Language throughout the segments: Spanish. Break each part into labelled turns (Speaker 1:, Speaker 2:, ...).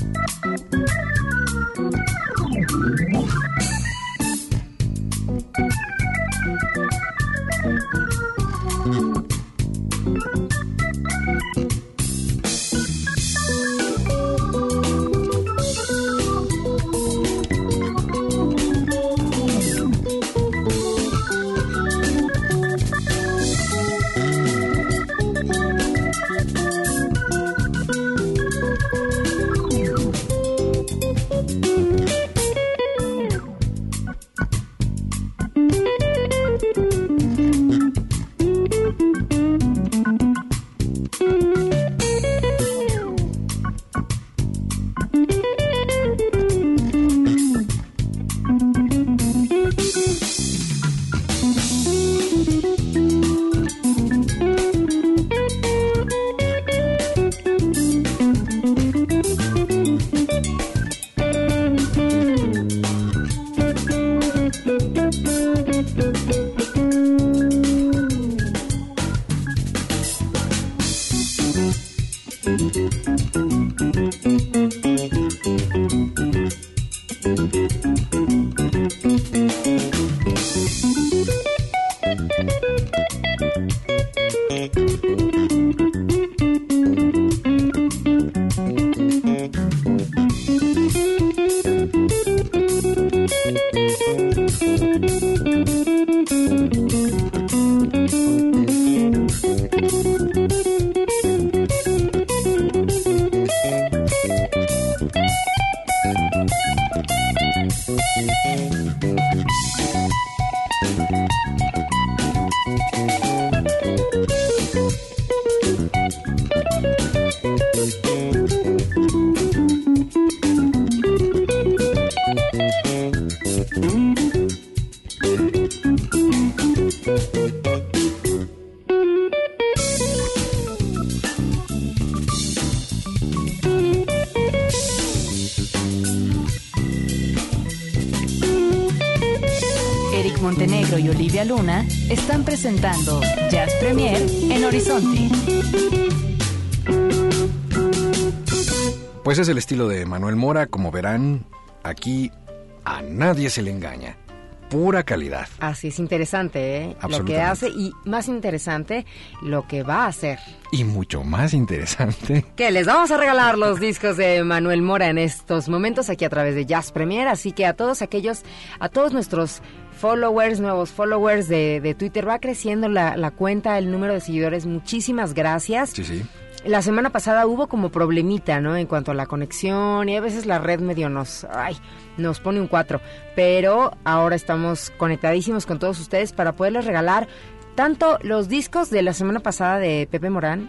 Speaker 1: Thank you. Están presentando Jazz Premier en Horizonte.
Speaker 2: Pues es el estilo de Manuel Mora, como verán, aquí a nadie se le engaña. Pura calidad.
Speaker 3: Así es interesante, ¿eh? Lo que hace y más interesante, lo que va a hacer.
Speaker 2: Y mucho más interesante.
Speaker 3: Que les vamos a regalar los discos de Manuel Mora en estos momentos aquí a través de Jazz Premier. Así que a todos aquellos, a todos nuestros followers, nuevos followers de, de Twitter, va creciendo la, la cuenta, el número de seguidores. Muchísimas gracias.
Speaker 2: Sí, sí.
Speaker 3: La semana pasada hubo como problemita, ¿no? En cuanto a la conexión y a veces la red medio nos, ay, nos pone un 4. Pero ahora estamos conectadísimos con todos ustedes para poderles regalar tanto los discos de la semana pasada de Pepe Morán,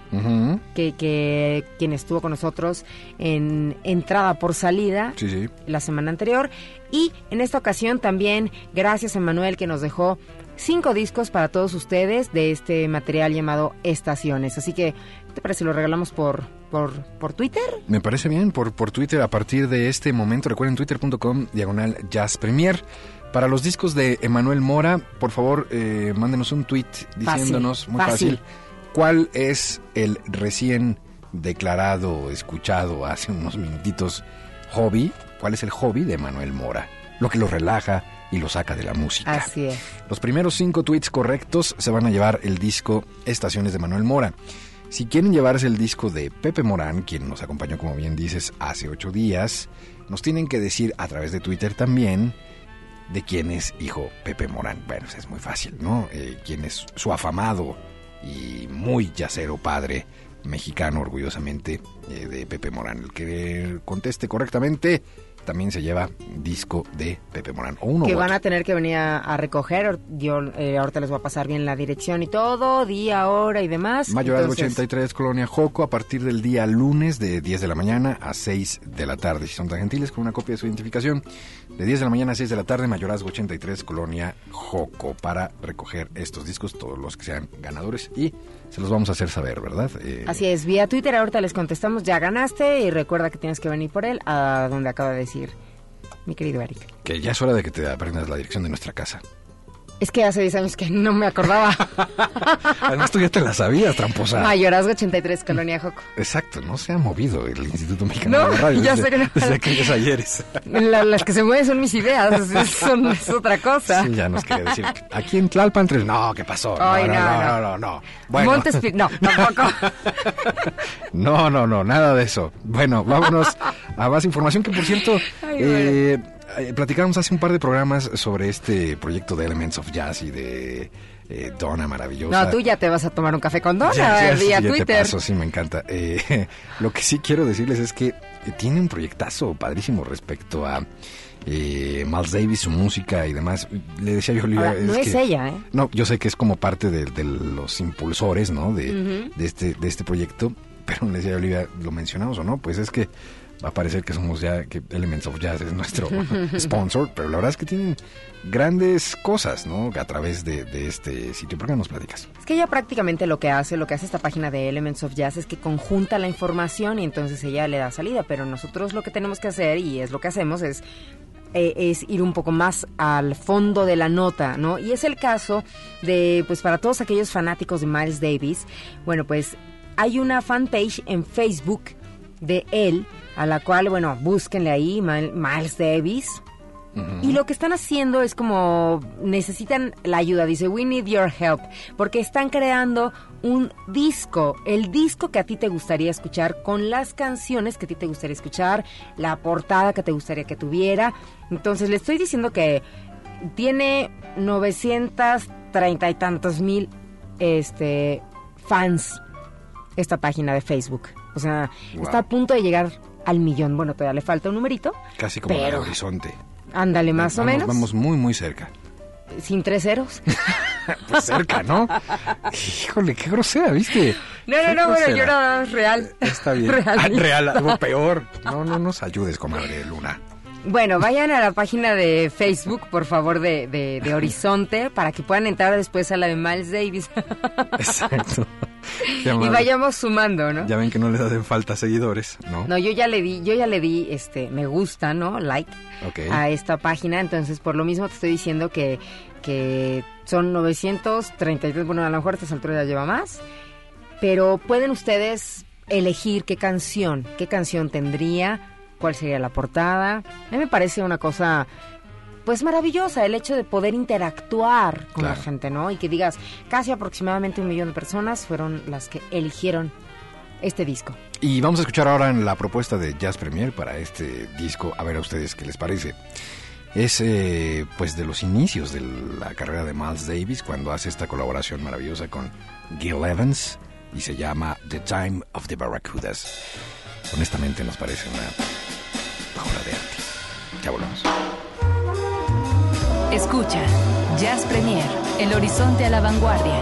Speaker 3: que, que quien estuvo con nosotros en entrada por salida
Speaker 2: Sí, sí.
Speaker 3: la semana anterior. Y en esta ocasión también, gracias a Manuel que nos dejó cinco discos para todos ustedes de este material llamado Estaciones. Así que, ¿qué te parece lo regalamos por, por, por Twitter?
Speaker 2: Me parece bien por, por Twitter a partir de este momento. Recuerden twitter.com diagonal Jazz Premier. Para los discos de Emanuel Mora, por favor, eh, mándenos un tweet diciéndonos, muy
Speaker 3: fácil.
Speaker 2: fácil, cuál es el recién declarado, escuchado hace unos minutitos hobby, cuál es el hobby de Emanuel Mora, lo que lo relaja y lo saca de la música.
Speaker 3: Así es.
Speaker 2: Los primeros cinco tweets correctos se van a llevar el disco Estaciones de Manuel Mora. Si quieren llevarse el disco de Pepe Morán, quien nos acompañó, como bien dices, hace ocho días, nos tienen que decir a través de Twitter también de quién es hijo Pepe Morán. Bueno, es muy fácil, ¿no? Eh, quién es su afamado y muy yacero padre mexicano, orgullosamente, eh, de Pepe Morán. El que conteste correctamente también se lleva disco de Pepe Morán. O uno
Speaker 3: que van
Speaker 2: otro.
Speaker 3: a tener que venir a, a recoger. Yo eh, ahorita les voy a pasar bien la dirección y todo, día, hora y demás.
Speaker 2: Mayorazgo
Speaker 3: Entonces,
Speaker 2: 83, Colonia Joco, a partir del día lunes de 10 de la mañana a 6 de la tarde. Si son tan gentiles, con una copia de su identificación, de 10 de la mañana a 6 de la tarde, Mayorazgo 83, Colonia Joco, para recoger estos discos, todos los que sean ganadores, y se los vamos a hacer saber, ¿verdad? Eh,
Speaker 3: Así es, vía Twitter ahorita les contestamos, ya ganaste y recuerda que tienes que venir por él a donde acaba de decir mi querido Eric.
Speaker 2: Que ya es hora de que te aprendas la dirección de nuestra casa.
Speaker 3: Es que hace 10 años que no me acordaba.
Speaker 2: Además, tú ya te la sabías, tramposa.
Speaker 3: Mayorazgo 83, Colonia Joco.
Speaker 2: Exacto, no se ha movido el Instituto Mexicano
Speaker 3: No,
Speaker 2: de la Radio
Speaker 3: ya
Speaker 2: desde,
Speaker 3: sé que no.
Speaker 2: desde aquellos ayeres.
Speaker 3: La- las que se mueven son mis ideas, es, son- es otra cosa.
Speaker 2: Sí, ya nos quería decir. Aquí en Tlalpan, no, ¿qué pasó? No,
Speaker 3: Ay,
Speaker 2: no,
Speaker 3: no,
Speaker 2: no,
Speaker 3: no.
Speaker 2: no, no, no. Bueno.
Speaker 3: Montespir- no, tampoco.
Speaker 2: No, no, no, nada de eso. Bueno, vámonos a más información que, por cierto,
Speaker 3: Ay,
Speaker 2: eh, eh, platicamos hace un par de programas sobre este proyecto de Elements of Jazz y de eh, Donna Maravillosa.
Speaker 3: No, tú ya te vas a tomar un café con Donna
Speaker 2: Ya, ya, sí,
Speaker 3: vía
Speaker 2: te
Speaker 3: Twitter.
Speaker 2: paso, sí, me encanta. Eh, lo que sí quiero decirles es que eh, tiene un proyectazo padrísimo respecto a eh, Miles Davis, su música y demás. Le decía yo, a Olivia,
Speaker 3: Ahora, no es
Speaker 2: que-
Speaker 3: ella, ¿eh?
Speaker 2: no, yo sé que es como parte de, de los impulsores, ¿no? De, de este de este proyecto, pero le decía a Olivia, ¿lo mencionamos o no? Pues es que va a parecer que somos ya, que Elements of Jazz es nuestro sponsor, pero la verdad es que tienen grandes cosas, ¿no? A través de, este sitio. ¿Por qué no nos platicas?
Speaker 3: Es que ella prácticamente lo que hace, lo que hace esta página de Elements of Jazz es que conjunta la información y entonces ella le da salida, pero nosotros lo que tenemos que hacer y es lo que hacemos es eh, es ir un poco más al fondo de la nota, ¿no? Y es el caso de, pues para todos aquellos fanáticos de Miles Davis, bueno, pues hay una fanpage en Facebook de él, a la cual, bueno, búsquenle ahí, Mil- Miles Davis, y lo que están haciendo es como necesitan la ayuda, dice, we need your help, porque están creando un disco, el disco que a ti te gustaría escuchar, con las canciones que a ti te gustaría escuchar, la portada que te gustaría que tuviera. Entonces le estoy diciendo que tiene 930 y tantos mil este, fans esta página de Facebook. O sea,
Speaker 2: Wow.
Speaker 3: está a punto de llegar al millón. Bueno, todavía le falta un numerito.
Speaker 2: Casi como
Speaker 3: Pero-
Speaker 2: el horizonte.
Speaker 3: Ándale, más o menos.
Speaker 2: Vamos muy, muy cerca.
Speaker 3: Sin tres ceros.
Speaker 2: Pues cerca, ¿no? Híjole, qué grosera, ¿viste?
Speaker 3: No, no,
Speaker 2: Qué
Speaker 3: no, bueno, yo era real.
Speaker 2: Está bien.
Speaker 3: Real.
Speaker 2: Ah, real, algo peor. No, no nos ayudes, comadre Luna.
Speaker 3: Bueno, vayan a la página de Facebook, por favor, de, de, de Horizonte, para que puedan entrar después a la de Miles Davis.
Speaker 2: Exacto.
Speaker 3: Y vayamos sumando, ¿no?
Speaker 2: ya ven que no les hacen falta seguidores, ¿no?
Speaker 3: No, yo ya le di, yo ya le di este me gusta, ¿no? Like a esta página, entonces por lo mismo te estoy diciendo que que son 933, bueno, a lo mejor a estas alturas ya lleva más, pero pueden ustedes elegir qué canción, qué canción tendría, cuál sería la portada. A mí me parece una cosa pues maravillosa el hecho de poder interactuar con la
Speaker 2: Claro.
Speaker 3: gente, ¿no? Y que digas, casi aproximadamente un millón de personas fueron las que eligieron este disco.
Speaker 2: Y vamos a escuchar ahora en la propuesta de Jazz Premier para este disco, a ver a ustedes qué les parece. Es eh, pues de los inicios de la carrera de Miles Davis cuando hace esta colaboración maravillosa con Gil Evans y se llama The Time of the Barracudas. Honestamente nos parece una de. Ya volvemos.
Speaker 1: Escucha Jazz Premier, El Horizonte a la Vanguardia.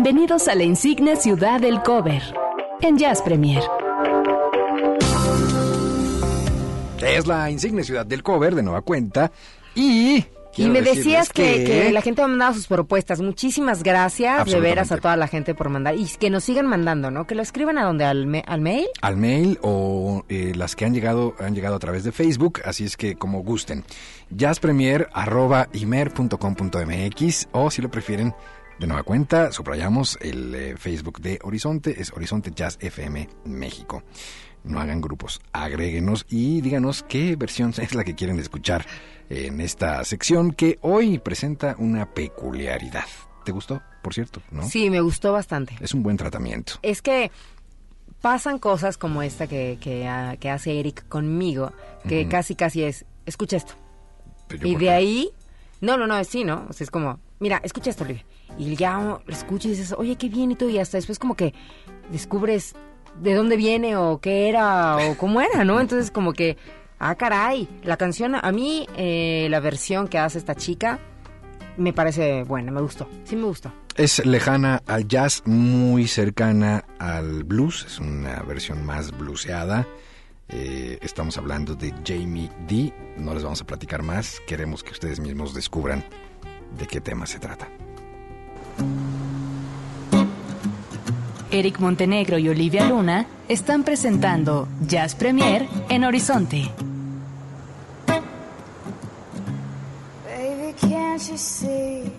Speaker 1: Bienvenidos a la insigne ciudad del cover en Jazz Premier.
Speaker 2: Es la insigne ciudad del cover de nueva cuenta y...
Speaker 3: Y me decías que, que la gente ha mandado sus propuestas. Muchísimas gracias de veras a toda la gente por mandar. Y que nos sigan mandando, ¿no? Que lo escriban a donde, al, me- al mail.
Speaker 2: al mail o eh, las que han llegado han llegado a través de Facebook, así es que como gusten. jazzpremier@imer.com.mx o si lo prefieren de nueva cuenta, subrayamos el eh, Facebook de Horizonte, es Horizonte Jazz FM México. No hagan grupos, agréguenos y díganos qué versión es la que quieren escuchar en esta sección que hoy presenta una peculiaridad. ¿Te gustó, por cierto? ¿no?
Speaker 3: Sí, me gustó bastante.
Speaker 2: Es un buen tratamiento.
Speaker 3: Es que pasan cosas como esta que, que, ah, que hace Eric conmigo, que casi casi es, escucha esto. Y
Speaker 2: ¿por
Speaker 3: de ahí, no, no, no, sí, ¿no? O sea, es como, mira, escucha esto, Olivia. Y ya lo escuchas y dices, oye, qué bien y todo. Y hasta después como que descubres de dónde viene o qué era o cómo era, ¿no? Entonces como que, ah, caray, la canción, a mí eh, la versión que hace esta chica me parece buena, me gustó. Sí me gustó.
Speaker 2: Es lejana al jazz, muy cercana al blues, es una versión más blueseada. Eh, estamos hablando de Jamie D. No les vamos a platicar más, queremos que ustedes mismos descubran de qué tema se trata.
Speaker 1: Eric Montenegro y Olivia Luna están presentando Jazz Premier en Horizonte.
Speaker 4: Baby, can't you see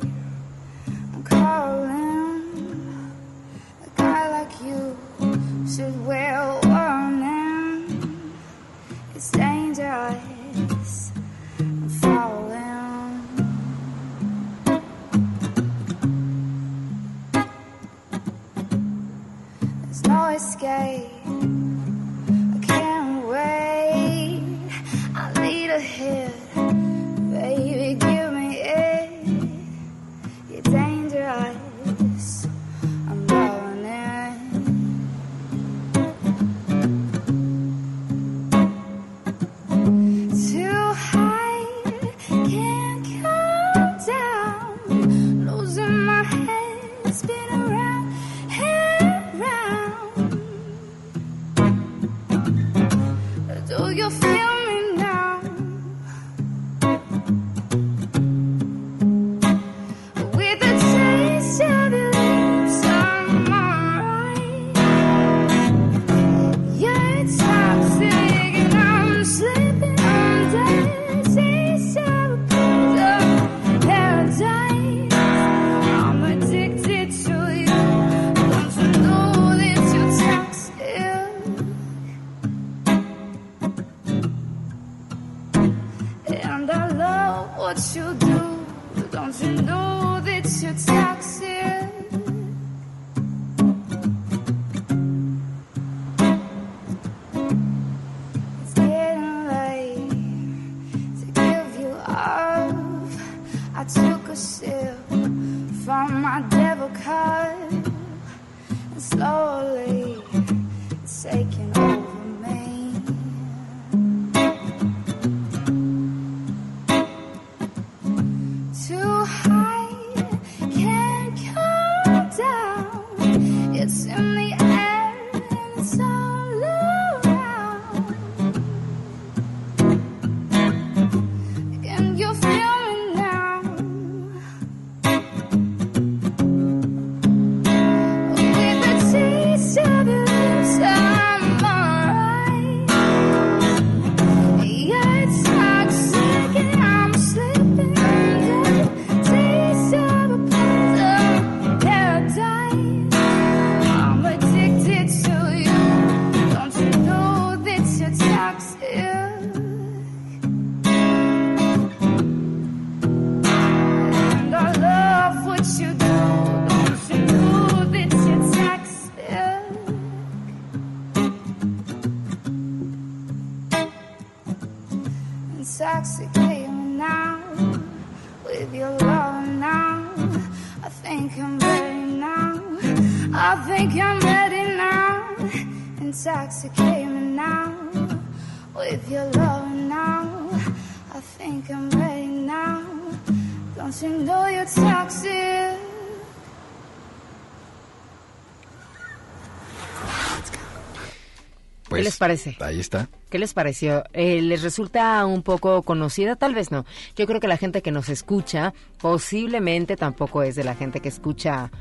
Speaker 3: parece?
Speaker 2: Ahí está.
Speaker 3: ¿Qué les pareció? Eh, ¿Les resulta un poco conocida? Tal vez no. Yo creo que la gente que nos escucha posiblemente tampoco es de la gente que escucha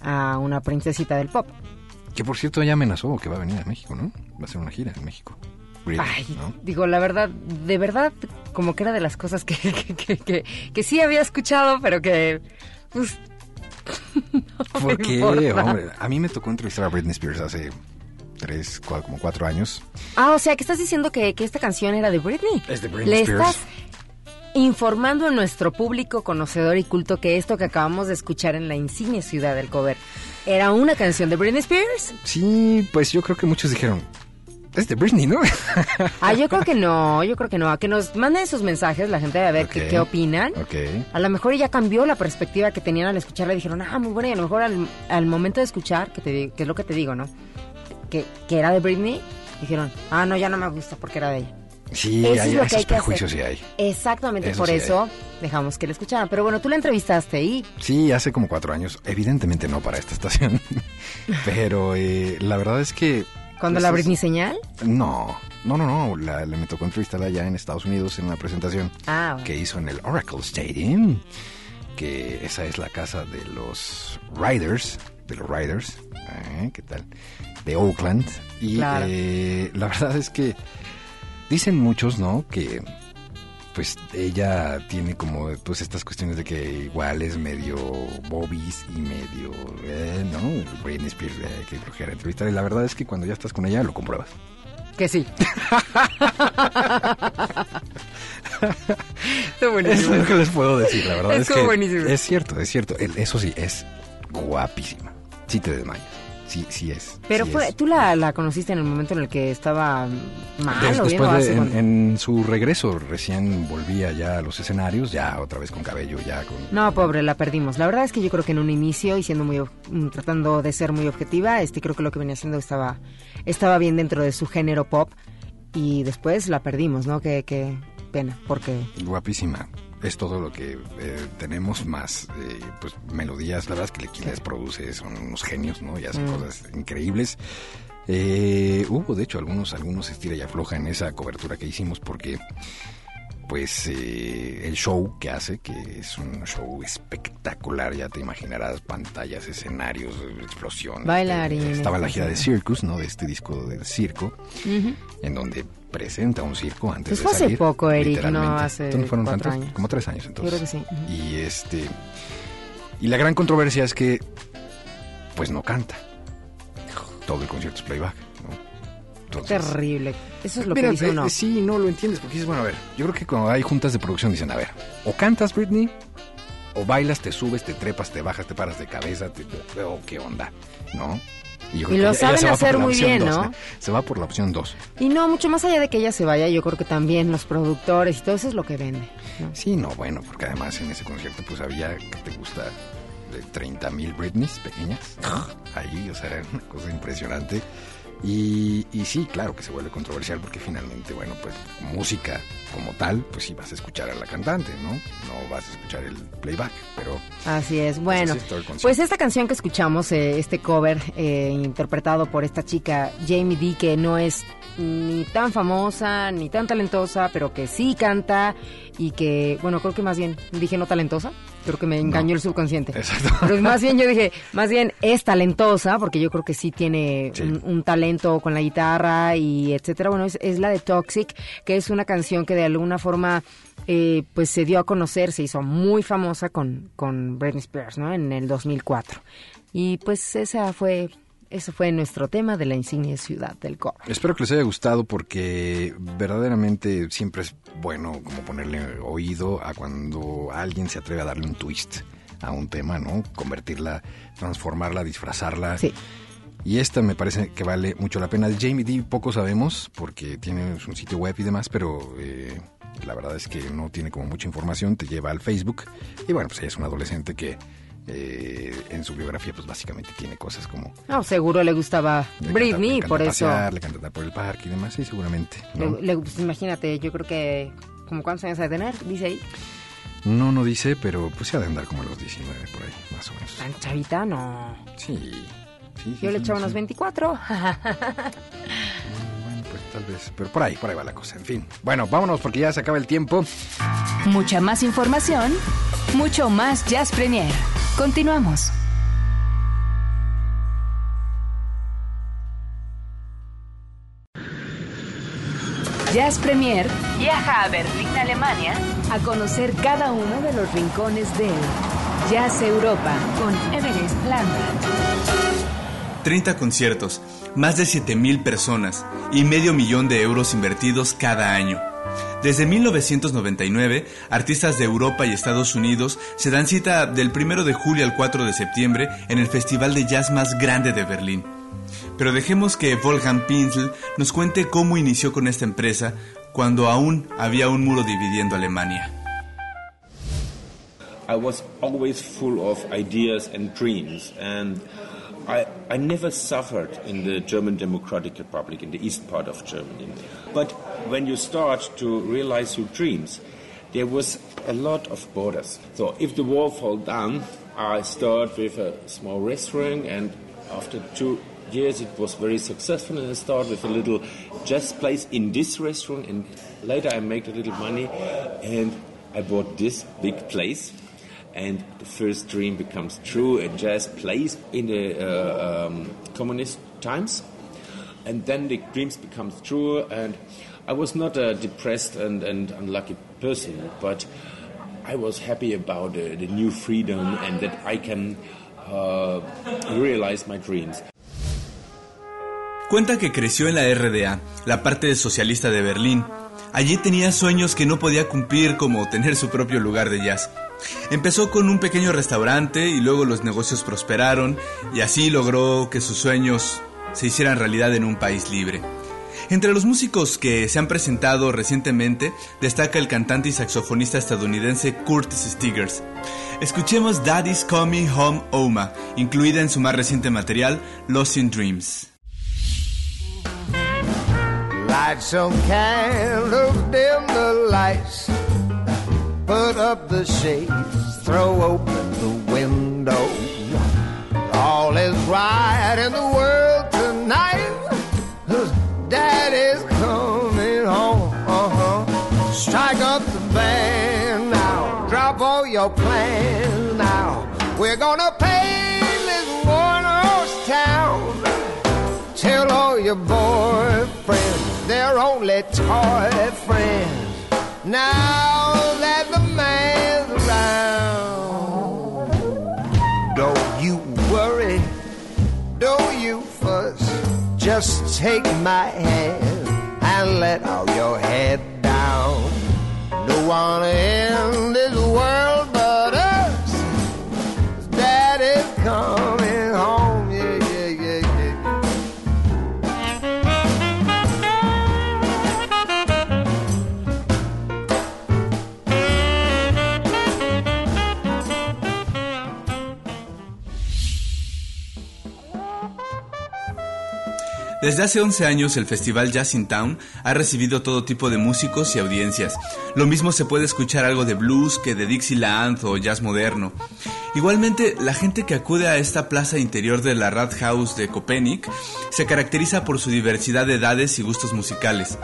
Speaker 3: a una princesita del pop.
Speaker 2: Que por cierto ya amenazó que va a venir a México, ¿no? Va a hacer una gira en México.
Speaker 3: Ay,
Speaker 2: ¿no?
Speaker 3: digo, la verdad, de verdad, como que era de las cosas que, que, que, que- que sí había escuchado, pero que, pues, no
Speaker 2: ¿Por qué? Hombre, a mí me tocó entrevistar a Britney Spears hace tres, cua- como cuatro años.
Speaker 3: Ah, o sea, que estás diciendo que, que esta canción era de Britney.
Speaker 2: Es de Britney
Speaker 3: Le
Speaker 2: Spears.
Speaker 3: estás informando a nuestro público conocedor y culto que esto que acabamos de escuchar en la insignia ciudad del cover era una canción de Britney Spears.
Speaker 2: Sí, pues yo creo que muchos dijeron, es de Britney, ¿no?
Speaker 3: Ah, yo creo que no, yo creo que no. A que nos manden sus mensajes la gente a ver qué, qué opinan.
Speaker 2: ok.
Speaker 3: A lo mejor ya cambió la perspectiva que tenían al escucharla y dijeron, ah, muy buena, y a lo mejor al, al momento de escuchar, que, te, que es lo que te digo, ¿no? Que, que era de Britney, dijeron, ah, no, ya no me gusta porque era de ella.
Speaker 2: Sí,
Speaker 3: Eso
Speaker 2: hay,
Speaker 3: es lo que
Speaker 2: esos
Speaker 3: hay que hacer.
Speaker 2: sí hay.
Speaker 3: Exactamente,
Speaker 2: Eso
Speaker 3: por
Speaker 2: sí hay.
Speaker 3: eso dejamos que la escucharan. Pero bueno, tú la entrevistaste y
Speaker 2: Sí, hace como cuatro años. Evidentemente no para esta estación. Pero eh, la verdad es que...
Speaker 3: cuando
Speaker 2: pues,
Speaker 3: la Britney señal.
Speaker 2: No, no, no, no. La, le me tocó entrevistarla allá en Estados Unidos en una presentación
Speaker 3: Ah, bueno.
Speaker 2: que hizo en el Oracle Stadium. Que esa es la casa de los Riders. De los Riders. ¿eh? ¿Qué tal? De Oakland. Y
Speaker 3: Claro.
Speaker 2: eh, la verdad es que dicen muchos, ¿no? Que pues ella tiene como pues estas cuestiones de que igual es medio bobis y medio, eh, ¿no? Britney Spears, eh, que flojera entrevistar. Y la verdad es que cuando ya estás con ella lo compruebas.
Speaker 3: Que sí. Está
Speaker 2: Es
Speaker 3: buenísimo.
Speaker 2: lo que les puedo decir, la verdad es, que
Speaker 3: buenísimo.
Speaker 2: es cierto, es cierto. Eso sí, es guapísima. Sí te desmayas. Sí, sí es.
Speaker 3: Pero
Speaker 2: sí
Speaker 3: fue,
Speaker 2: es.
Speaker 3: tú la, la conociste en el momento en el que estaba mal
Speaker 2: Des-
Speaker 3: o bien
Speaker 2: después
Speaker 3: o
Speaker 2: de- en, su regreso, recién volvía ya a los escenarios, ya otra vez con cabello, ya con...
Speaker 3: No, pobre, la perdimos. La verdad es que yo creo que en un inicio y siendo muy mm, tratando de ser muy objetiva, este creo que lo que venía haciendo estaba estaba bien dentro de su género pop y después la perdimos, ¿no? Qué, qué pena, porque
Speaker 2: Guapísima. Es todo lo que eh, tenemos más, eh, pues melodías. La verdad es que quien les produce son unos genios, ¿no? Y hacen
Speaker 3: Mm.
Speaker 2: cosas increíbles. Eh, hubo, de hecho, algunos, algunos estira y afloja en esa cobertura que hicimos porque, pues, eh, el show que hace, que es un show espectacular, ya te imaginarás, pantallas, escenarios, explosiones.
Speaker 3: Bailarines,
Speaker 2: Estaba en la gira de. Circus, ¿no? De este disco del circo, en donde presenta un circo antes
Speaker 3: Pues
Speaker 2: de
Speaker 3: fue hace
Speaker 2: salir,
Speaker 3: poco, Eric, no hace
Speaker 2: Entonces, fueron
Speaker 3: cuatro
Speaker 2: tantos,
Speaker 3: años.
Speaker 2: como tres años entonces.
Speaker 3: creo que sí.
Speaker 2: Y este y la gran controversia es que pues no canta. Todo el concierto es playback, ¿no? Entonces,
Speaker 3: terrible. Eso es lo
Speaker 2: Mira,
Speaker 3: que dice
Speaker 2: eh,
Speaker 3: uno.
Speaker 2: sí, no lo entiendes porque dices, bueno, a ver, yo creo que cuando hay juntas de producción dicen, a ver, o cantas Britney, o bailas, te subes, te trepas, te bajas, te paras de cabeza, te- o qué onda, ¿no? Yo
Speaker 3: Y lo saben hacer muy bien,
Speaker 2: dos,
Speaker 3: ¿no?
Speaker 2: Se va por la opción 2.
Speaker 3: Y no, mucho más allá de que ella se vaya, yo creo que también los productores y todo eso es lo que vende. ¿no?
Speaker 2: Sí, no, bueno, porque además en ese concierto pues había, que te gusta? De 30 mil Britneys pequeñas. Ahí, o sea, era una cosa impresionante. Y, y sí, claro que se vuelve controversial porque finalmente, bueno, pues música como tal, pues sí vas a escuchar a la cantante, ¿no? No vas a escuchar el playback, pero
Speaker 3: Así es. Bueno,
Speaker 2: así es todo el concierto.
Speaker 3: pues esta canción que escuchamos, eh, este cover eh, interpretado por esta chica Jamie D, que no es ni tan famosa ni tan talentosa, pero que sí canta y que, bueno, creo que más bien dije no talentosa, creo que me engañó
Speaker 2: No.
Speaker 3: el subconsciente.
Speaker 2: Exacto.
Speaker 3: Pero más bien yo dije, más bien es talentosa, porque yo creo que sí tiene
Speaker 2: Sí.
Speaker 3: Un, un talento con la guitarra y etcétera. Bueno, es, es la de Toxic, que es una canción que de alguna forma eh, pues se dio a conocer, se hizo muy famosa con, con Britney Spears, ¿no? En el 2004. Y pues esa fue, eso fue nuestro tema de la insignia ciudad del cover.
Speaker 2: Espero que les haya gustado porque verdaderamente siempre es bueno como ponerle oído a cuando alguien se atreve a darle un twist a un tema, ¿no? Convertirla, transformarla, disfrazarla.
Speaker 3: Sí.
Speaker 2: Y esta me parece que vale mucho la pena. De Jamie D poco sabemos porque tiene un sitio web y demás, pero eh, la verdad es que no tiene como mucha información, te lleva al Facebook. Y bueno, pues ella es una adolescente que eh, en su biografía pues básicamente tiene cosas como...
Speaker 3: No, seguro le gustaba
Speaker 2: le
Speaker 3: Britney,
Speaker 2: encanta- le
Speaker 3: por eso.
Speaker 2: pasear, le encanta andar por el parque y demás, sí, seguramente. ¿no?
Speaker 3: Le- le- pues, imagínate, yo creo que, ¿como cuántos años ha de tener? Dice ahí.
Speaker 2: No, no dice, pero pues se ha de andar como a los 19 por ahí, más o menos.
Speaker 3: Tan chavita, no.
Speaker 2: Sí, sí. sí,
Speaker 3: Yo le
Speaker 2: sí,
Speaker 3: echaba
Speaker 2: sí.
Speaker 3: unos 24.
Speaker 2: Tal vez, pero por ahí, por ahí va la cosa, en fin. Bueno, vámonos porque ya se acaba el tiempo.
Speaker 1: Mucha más información, mucho más Jazz Premier. Continuamos. Jazz Premier viaja a Berlín, Alemania, a conocer cada uno de los rincones del Jazz Europa con Everest Landa.
Speaker 5: 30 conciertos, más de 7.000 personas y medio millón de euros invertidos cada año. Desde 1999, artistas de Europa y Estados Unidos se dan cita del 1 de julio al 4 de septiembre en el festival de jazz más grande de Berlín. Pero dejemos que Wolfgang Pinsel nos cuente cómo inició con esta empresa cuando aún había un muro dividiendo Alemania.
Speaker 6: Full ideas I, I never suffered in the German Democratic Republic, in the east part of Germany. But when you start to realize your dreams, there was a lot of borders. So if the wall fall down, I start with a small restaurant, and after two years it was very successful, and I start with a little jazz place in this restaurant, and later I make a little money, and I bought this big place and the first dream becomes true. A jazz plays in the uh, um, communist times, and then the dreams becomes true. And I was not a depressed and, and unlucky person, but I was happy about uh, the new freedom and that I can uh, realize my dreams.
Speaker 5: Cuenta que creció en la RDA, la parte socialista de Berlín. Allí tenía sueños que no podía cumplir como tener su propio lugar de jazz. Empezó con un pequeño restaurante y luego los negocios prosperaron y así logró que sus sueños se hicieran realidad en un país libre. Entre los músicos que se han presentado recientemente destaca el cantante y saxofonista estadounidense Curtis Stigers. Escuchemos Daddy's Coming Home Oma, incluida en su más reciente material Lost in Dreams.
Speaker 7: Put up the shades, throw open the window. All is right in the world tonight. Daddy's coming home. Uh-huh. Strike up the band now. Drop all your plans now. We're gonna paint this one horse town. Tell all your boyfriends they're only toy friends. Now that the man's around, don't you worry, don't you fuss. Just take my hand and let all your head down. No one in this world but us. Daddy's coming
Speaker 5: Desde hace 11 años el Festival Jazz in Town ha recibido todo tipo de músicos y audiencias. Lo mismo se puede escuchar algo de blues que de Dixieland o jazz moderno. Igualmente, la gente que acude a esta plaza interior de la Rathaus de Köpenick se caracteriza por su diversidad de edades y gustos musicales.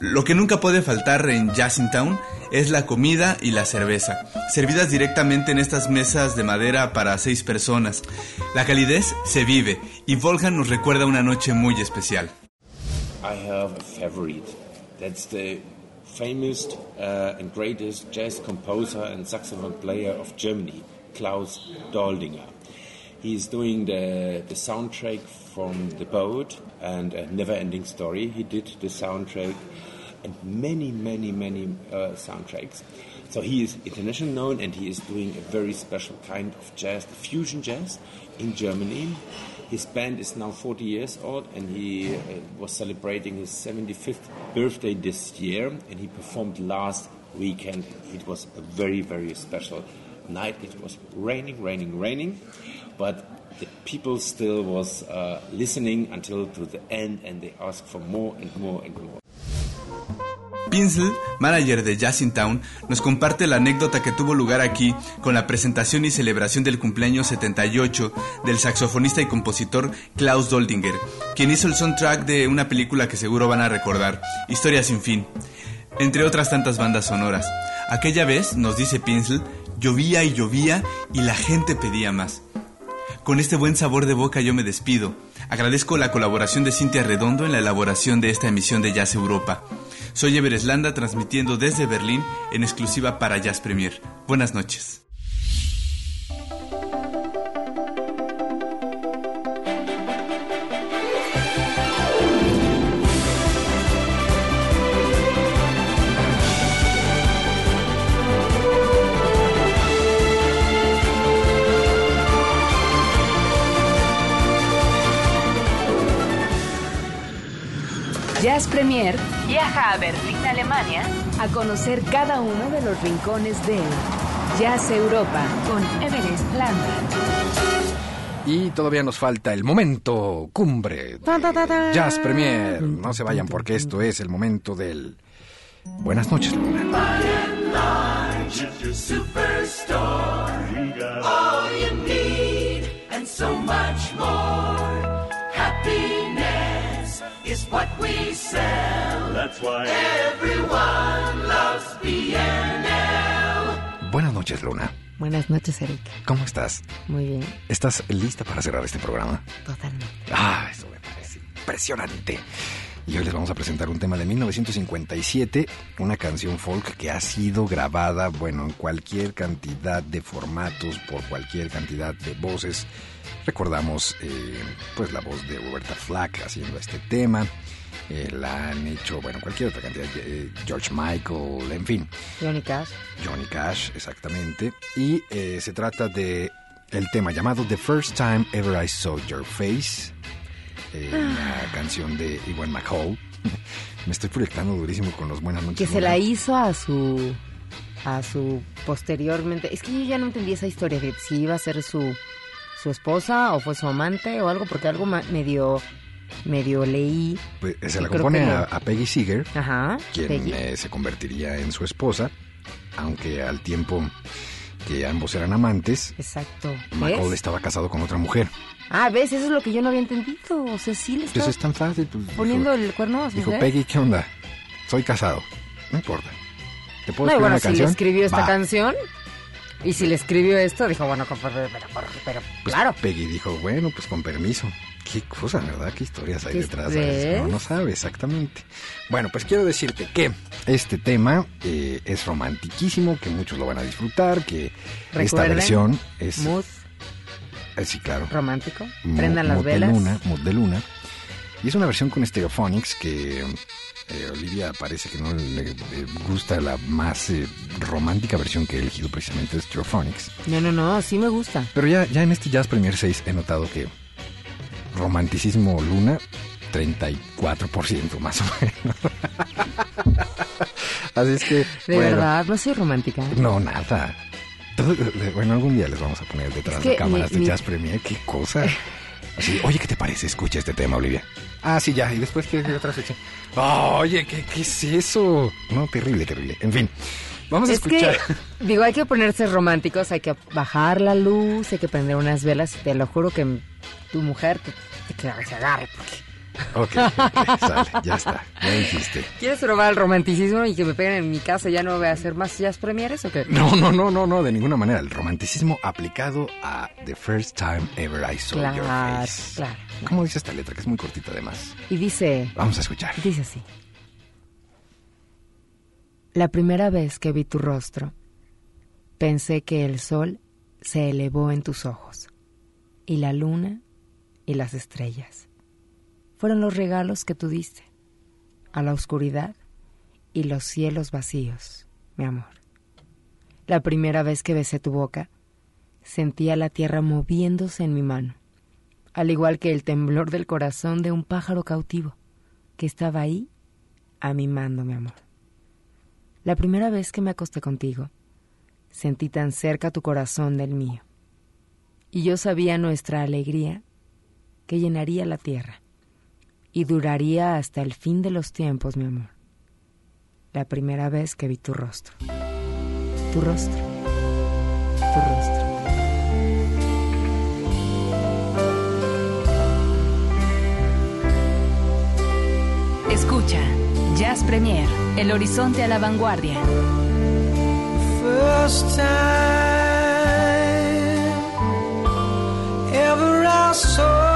Speaker 5: Lo que nunca puede faltar en Jazz in Town es la comida y la cerveza, servidas directamente en estas mesas de madera para seis personas. La calidez se vive y Volgan nos recuerda una noche muy especial.
Speaker 6: I have a favorite. That's the famous uh, and greatest jazz composer and saxophone player of Germany, Klaus Doldinger. He's doing the, the soundtrack from The Boat and a Never Ending Story. He did the soundtrack and many, many, many uh, soundtracks. So he is international known and he is doing a very special kind of jazz, fusion jazz in Germany. His band is now 40 years old and he uh, was celebrating his 75th birthday this year and he performed last weekend. It was a very, very special night. It was raining, raining, raining, but the people still was uh, listening until to the end and they asked for more and more and more.
Speaker 5: Pinsel, manager de Jazz in Town, nos comparte la anécdota que tuvo lugar aquí con la presentación y celebración del cumpleaños 78 del saxofonista y compositor Klaus Doldinger, quien hizo el soundtrack de una película que seguro van a recordar, Historia sin fin, entre otras tantas bandas sonoras. Aquella vez, nos dice Pinsel, llovía y llovía y la gente pedía más. Con este buen sabor de boca yo me despido. Agradezco la colaboración de Cintia Redondo en la elaboración de esta emisión de Jazz Europa. Soy Ever Eslanda transmitiendo desde Berlín en exclusiva para Jazz Premier. Buenas noches.
Speaker 1: Jazz Premier viaja a Berlín, Alemania, a conocer cada uno de los rincones de Jazz Europa con Everest Landa.
Speaker 2: Y todavía nos falta el momento cumbre de Jazz Premier. No se vayan porque esto es el momento del... Buenas noches, Luna.
Speaker 8: What we sell. That's why everyone loves BNL.
Speaker 2: Buenas noches, Luna.
Speaker 3: Buenas noches, Eric.
Speaker 2: ¿Cómo estás?
Speaker 3: Muy bien,
Speaker 2: ¿Estás lista para cerrar este programa?
Speaker 3: totalmente.
Speaker 2: Ah, eso me parece impresionante. Y hoy les vamos a presentar un tema de 1957, una canción folk que ha sido grabada, bueno, en cualquier cantidad de formatos, por cualquier cantidad de voces. Recordamos, eh, pues, la voz de Roberta Flack haciendo este tema. Eh, la han hecho, bueno, cualquier otra cantidad, eh, George Michael, en fin.
Speaker 3: Johnny Cash.
Speaker 2: Johnny Cash, exactamente. Y eh, se trata de el tema llamado The First Time Ever I Saw Your Face, una canción de Iwan McCall. Me estoy proyectando durísimo con los Buenas noches.
Speaker 3: Que se la hizo a su a su posteriormente. Es que yo ya no entendí esa historia de si iba a ser su su esposa o fue su amante o algo porque algo medio medio leí.
Speaker 2: Pues, se
Speaker 3: Sí,
Speaker 2: la compone a, Peggy Seeger,
Speaker 3: Ajá.
Speaker 2: quien
Speaker 3: Peggy.
Speaker 2: eh, se convertiría en su esposa, aunque al tiempo que ambos eran amantes,
Speaker 3: Exacto. ¿Ves?
Speaker 2: estaba casado con otra mujer.
Speaker 3: Ah, ves, eso es lo que yo no había entendido. O sea, sí le
Speaker 2: Pues es tan fácil. pues,
Speaker 3: poniendo
Speaker 2: dijo,
Speaker 3: el cuerno
Speaker 2: dijo. Peggy, ¿qué onda? Soy casado. No importa. ¿Te puedo
Speaker 3: No,
Speaker 2: escribir
Speaker 3: bueno,
Speaker 2: una
Speaker 3: si le
Speaker 2: canción?
Speaker 3: escribió esta
Speaker 2: Va.
Speaker 3: canción y si le escribió esto, dijo, bueno, con- pero, pero, pero, pero,
Speaker 2: Pues
Speaker 3: claro.
Speaker 2: Peggy dijo, bueno, pues con permiso. Qué cosa, ¿verdad? Qué historias hay
Speaker 3: ¿Qué
Speaker 2: detrás de? No, no sabe exactamente. Bueno, pues quiero decirte que este tema eh, es romantiquísimo, que muchos lo van a disfrutar, que esta versión es...
Speaker 3: Mood
Speaker 2: eh, sí, claro.
Speaker 3: romántico. Prendan las velas.
Speaker 2: De luna, Mood de luna. Y es una versión con Stereophonics que eh, Olivia parece que no le gusta la más eh, romántica versión que he elegido precisamente de Stereophonics.
Speaker 3: No, no, no, sí me gusta.
Speaker 2: Pero ya, ya en este Jazz Premier 6 he notado que romanticismo luna, 34% más o menos. Así es que...
Speaker 3: De
Speaker 2: bueno,
Speaker 3: verdad, no soy romántica.
Speaker 2: No, nada. Todo- bueno, algún día les vamos a poner detrás
Speaker 3: Es que
Speaker 2: de cámaras
Speaker 3: mi-
Speaker 2: de
Speaker 3: mi-
Speaker 2: Jazz Premier. Qué cosa. Así, oye, ¿qué te parece? Escucha este tema, Olivia. Ah, sí, ya. Y después, ¿qué qué otra sección? Oye, ¿qué, ¿qué es eso? No, terrible, terrible. En fin, vamos a
Speaker 3: Es que,
Speaker 2: escuchar.
Speaker 3: digo, hay que ponerse románticos, hay que bajar la luz, hay que prender unas velas te lo juro que tu mujer te, te que se agarre. Porque...
Speaker 2: Ok, ok, sale, ya está. Ya dijiste.
Speaker 3: ¿Quieres probar el romanticismo y que me peguen en mi casa y ya no voy a hacer más jazz premieres o qué?
Speaker 2: No, no, no, no, no, de ninguna manera. El romanticismo aplicado a The First Time Ever I Saw Your
Speaker 3: Claro,
Speaker 2: Face.
Speaker 3: claro.
Speaker 2: ¿Cómo dice esta letra? Que es muy cortita además.
Speaker 3: Y dice,
Speaker 2: Vamos a escuchar.
Speaker 3: dice así. La primera vez que vi tu rostro, pensé que el sol se elevó en tus ojos, y la luna y las estrellas. Fueron los regalos que tú diste a la oscuridad y los cielos vacíos, mi amor. La primera vez que besé tu boca, sentía la tierra moviéndose en mi mano, al igual que el temblor del corazón de un pájaro cautivo que estaba ahí a mi mando, mi amor. La primera vez que me acosté contigo, sentí tan cerca tu corazón del mío, y yo sabía nuestra alegría que llenaría la tierra y duraría hasta el fin de los tiempos, mi amor. La primera vez que vi tu rostro. Tu rostro. Tu rostro.
Speaker 1: Escucha, Jazz Premier, el horizonte a la vanguardia.
Speaker 8: First time ever I saw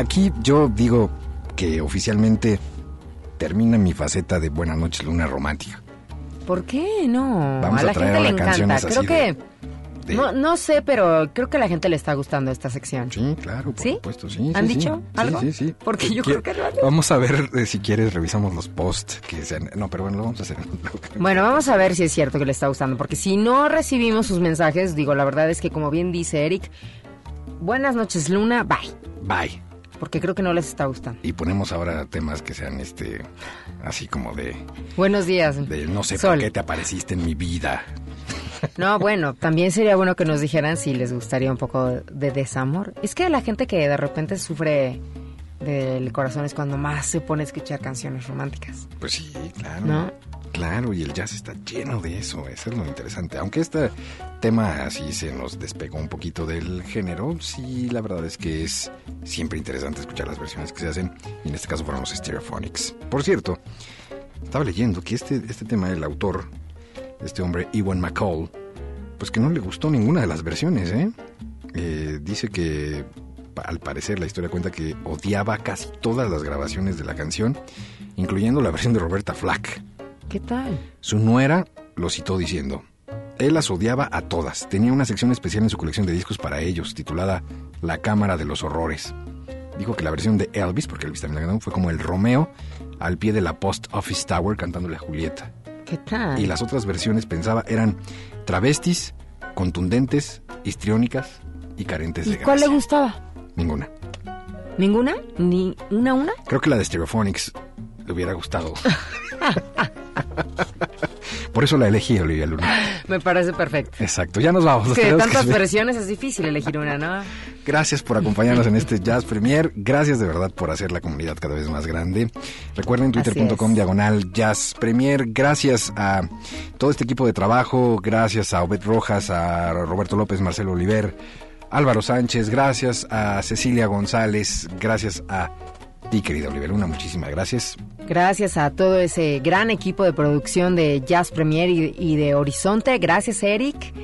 Speaker 2: aquí yo digo que oficialmente termina mi faceta de Buenas noches, Luna Romántica.
Speaker 3: ¿Por qué no?
Speaker 2: Vamos
Speaker 3: a la
Speaker 2: a traer
Speaker 3: gente le encanta. Creo que.
Speaker 2: de-
Speaker 3: No, no sé, pero creo que a la gente le está gustando esta sección.
Speaker 2: Sí, claro, por
Speaker 3: ¿Sí?
Speaker 2: supuesto, sí.
Speaker 3: ¿Han
Speaker 2: sí,
Speaker 3: dicho
Speaker 2: sí.
Speaker 3: algo?
Speaker 2: Sí, sí, sí.
Speaker 3: Porque yo creo que no.
Speaker 2: Vamos a ver eh, si quieres, revisamos los posts que sean. No, pero bueno, lo vamos a hacer.
Speaker 3: Bueno, vamos a ver si es cierto que le está gustando, porque si no recibimos sus mensajes, digo, la verdad es que como bien dice Eric, buenas noches Luna, bye,
Speaker 2: Bye.
Speaker 3: Porque creo que no les está gustando.
Speaker 2: Y ponemos ahora temas que sean este así como de,
Speaker 3: Buenos días.
Speaker 2: de no sé
Speaker 3: Sol.
Speaker 2: por qué te apareciste en mi vida.
Speaker 3: No, bueno, también sería bueno que nos dijeran si les gustaría un poco de desamor. Es que la gente que de repente sufre del corazón es cuando más se pone a escuchar canciones románticas.
Speaker 2: Pues sí, claro.
Speaker 3: ¿No?
Speaker 2: Claro, y el jazz está lleno de eso, eso es lo interesante. Aunque este tema así se nos despegó un poquito del género, sí, la verdad es que es siempre interesante escuchar las versiones que se hacen, y en este caso fueron los Stereophonics. Por cierto, estaba leyendo que este, este tema, el autor, este hombre, Ewan McCall, pues que no le gustó ninguna de las versiones, ¿eh? Eh, dice que al parecer la historia cuenta que odiaba casi todas las grabaciones de la canción, incluyendo la versión de Roberta Flack.
Speaker 3: ¿Qué tal?
Speaker 2: Su nuera lo citó diciendo, él las odiaba a todas. Tenía una sección especial en su colección de discos para ellos, titulada La Cámara de los Horrores. Dijo que la versión de Elvis, porque Elvis también la ganó, fue como el Romeo al pie de la Post Office Tower cantándole a Julieta.
Speaker 3: ¿Qué tal?
Speaker 2: Y las otras versiones, pensaba, eran travestis, contundentes, histriónicas y carentes
Speaker 3: ¿Y
Speaker 2: de
Speaker 3: cuál le
Speaker 2: gracia.
Speaker 3: gustaba?
Speaker 2: Ninguna.
Speaker 3: ¿Ninguna? ¿Ni una una?
Speaker 2: Creo que la de Stereophonics le hubiera gustado. Por eso la elegí, Olivia Luna.
Speaker 3: Me parece perfecto.
Speaker 2: Exacto, ya nos vamos.
Speaker 3: Que de
Speaker 2: que
Speaker 3: tantas versiones es difícil elegir una, ¿no?
Speaker 2: Gracias por acompañarnos en este Jazz Premier. Gracias de verdad por hacer la comunidad cada vez más grande. Recuerden twitter.com diagonal Jazz Premier. Gracias a todo este equipo de trabajo. Gracias a Obed Rojas, a Roberto López, Marcelo Oliver, Álvaro Sánchez. Gracias a Cecilia González. Gracias a ti, querida Olivia Luna, muchísimas gracias.
Speaker 3: Gracias a todo ese gran equipo de producción de Jazz Premier y, y de Horizonte. Gracias, Eric.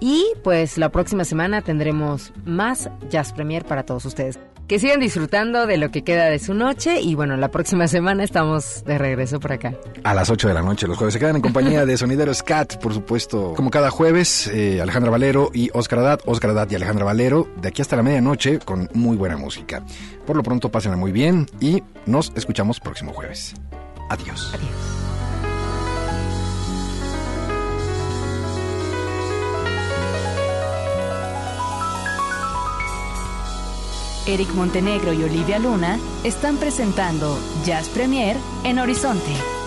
Speaker 3: Y pues la próxima semana tendremos más Jazz Premier para todos ustedes. Que sigan disfrutando de lo que queda de su noche y bueno, la próxima semana estamos de regreso por acá.
Speaker 2: A las 8 de la noche los jueves se quedan en compañía de Sonideros Cat, por supuesto, como cada jueves, eh, Alejandra Valero y Oscar Adat, Oscar Adat y Alejandra Valero, de aquí hasta la medianoche con muy buena música. Por lo pronto, pásenla muy bien y nos escuchamos próximo jueves. Adiós.
Speaker 1: Eric Montenegro y Olivia Luna están presentando Jazz Premier en Horizonte.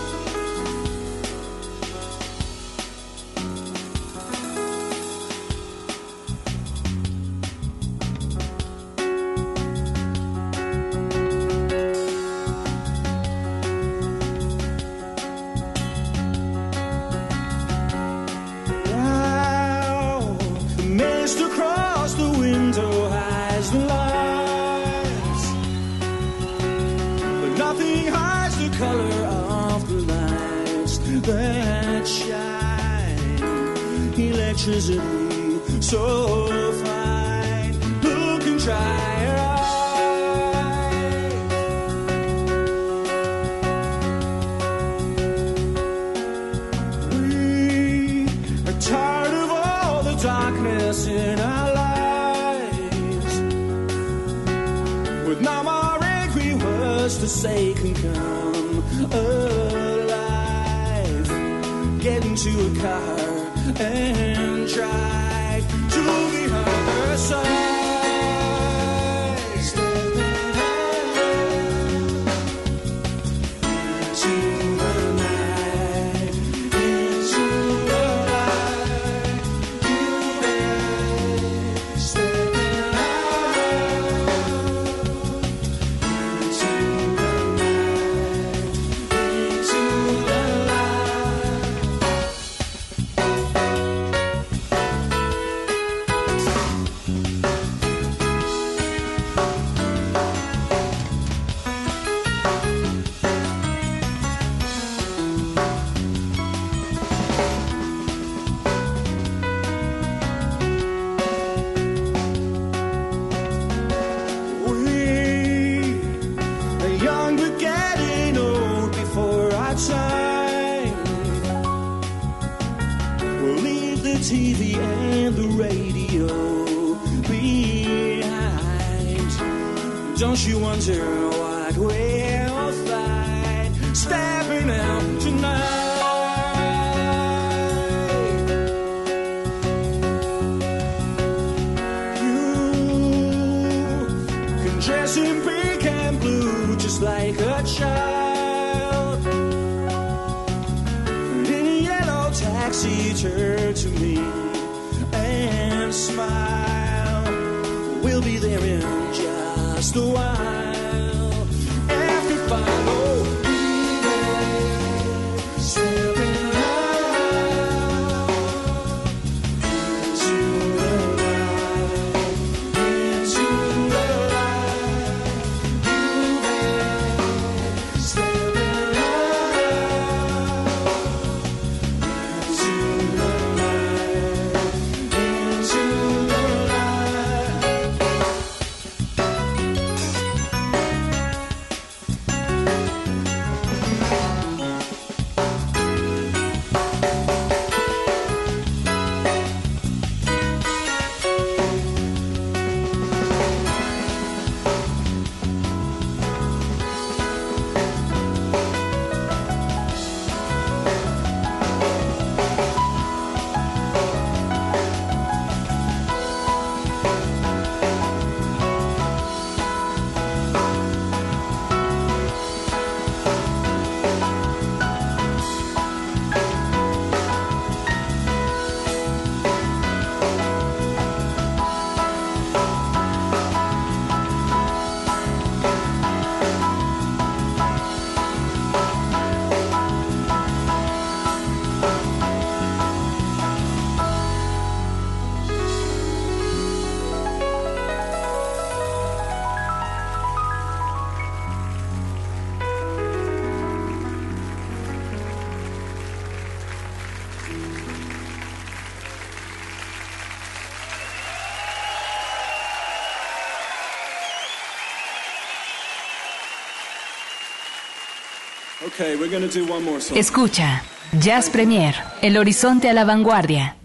Speaker 9: Escucha, Jazz Premier, el horizonte a la vanguardia.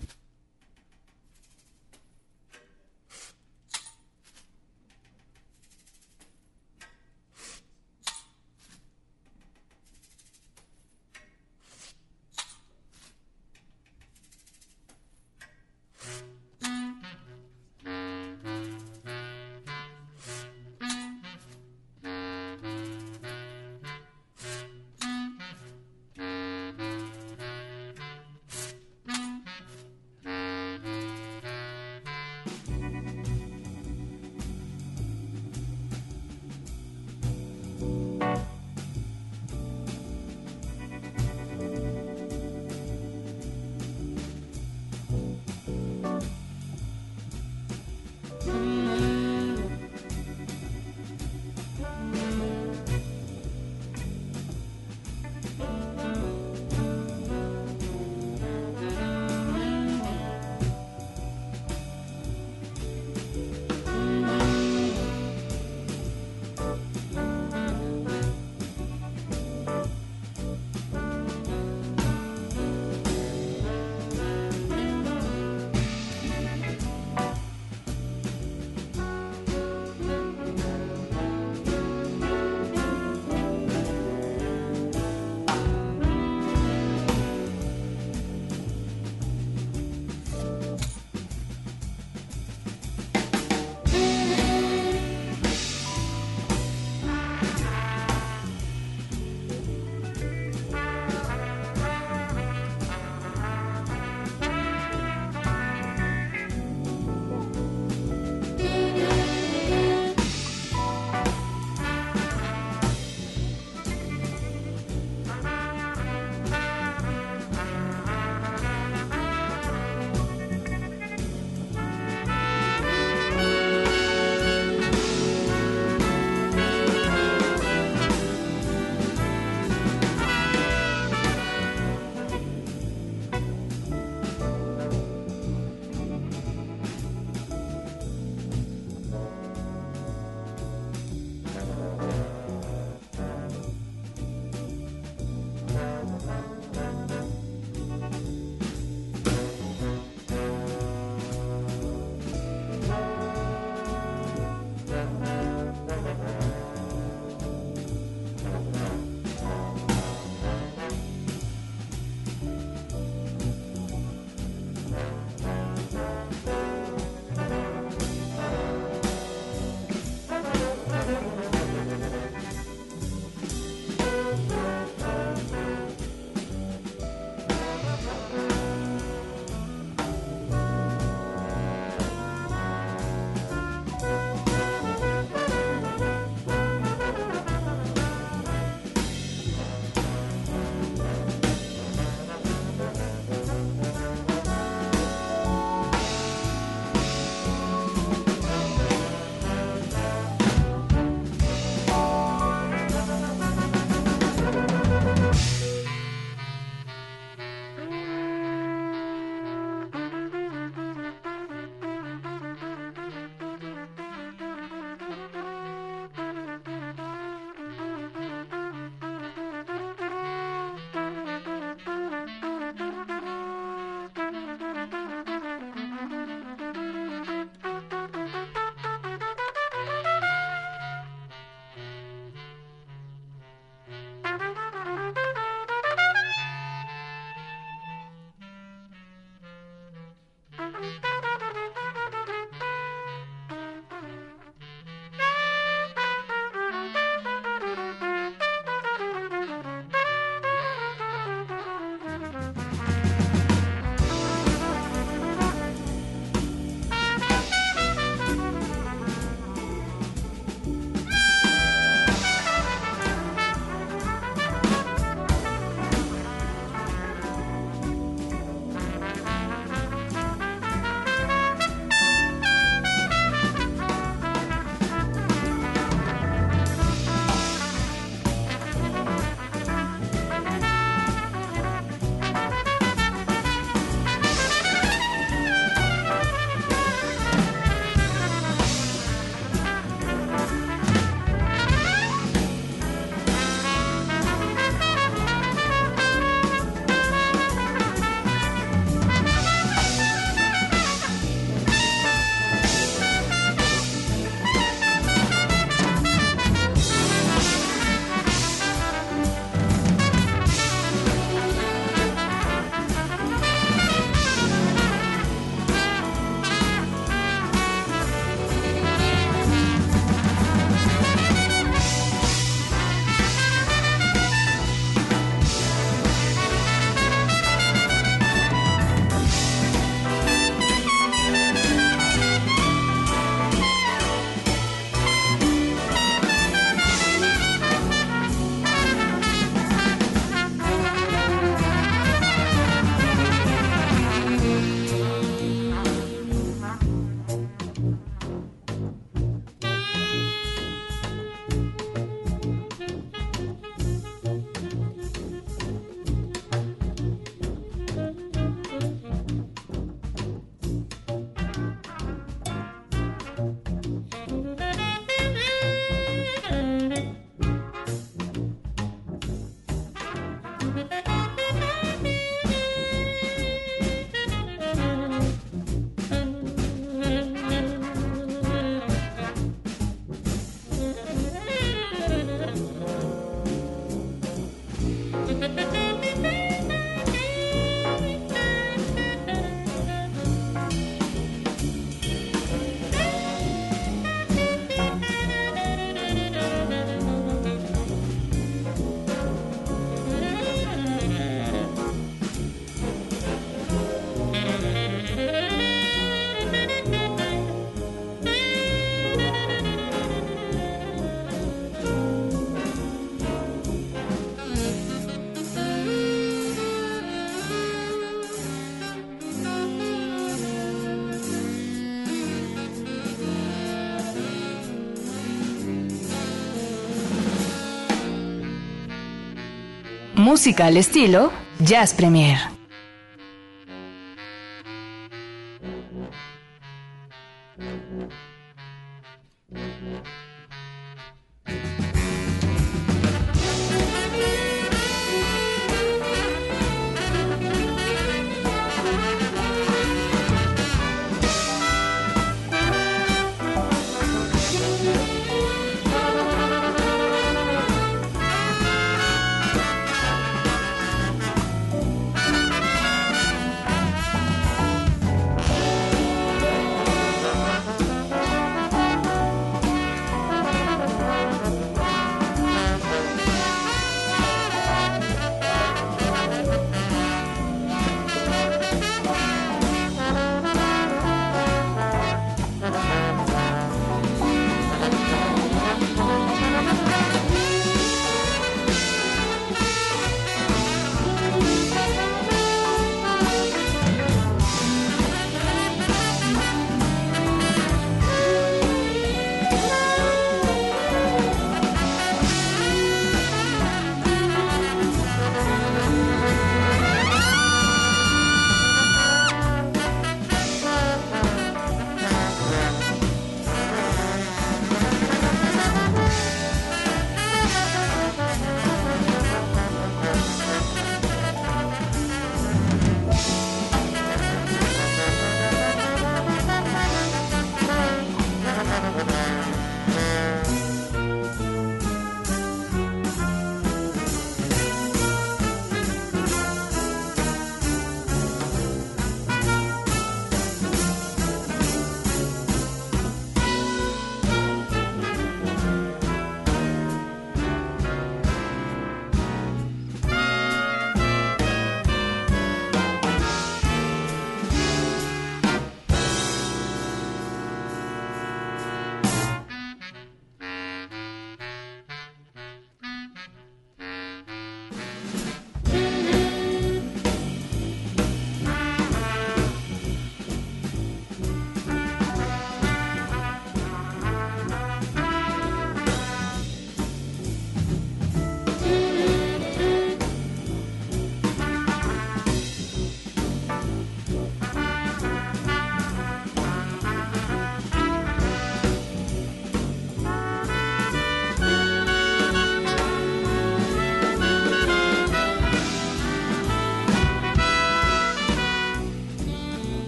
Speaker 9: Música al estilo Jazz Premier.